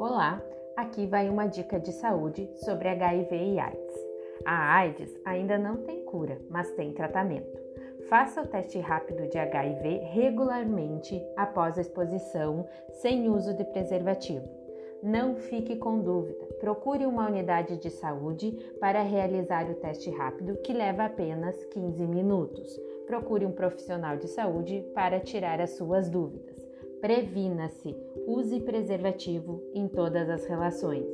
Olá, aqui vai uma dica de saúde sobre HIV e AIDS. A AIDS ainda não tem cura, mas tem tratamento. Faça o teste rápido de HIV regularmente após a exposição, sem uso de preservativo. Não fique com dúvida. Procure uma unidade de saúde para realizar o teste rápido, que leva apenas 15 minutos. Procure um profissional de saúde para tirar as suas dúvidas. Previna-se, use preservativo em todas as relações.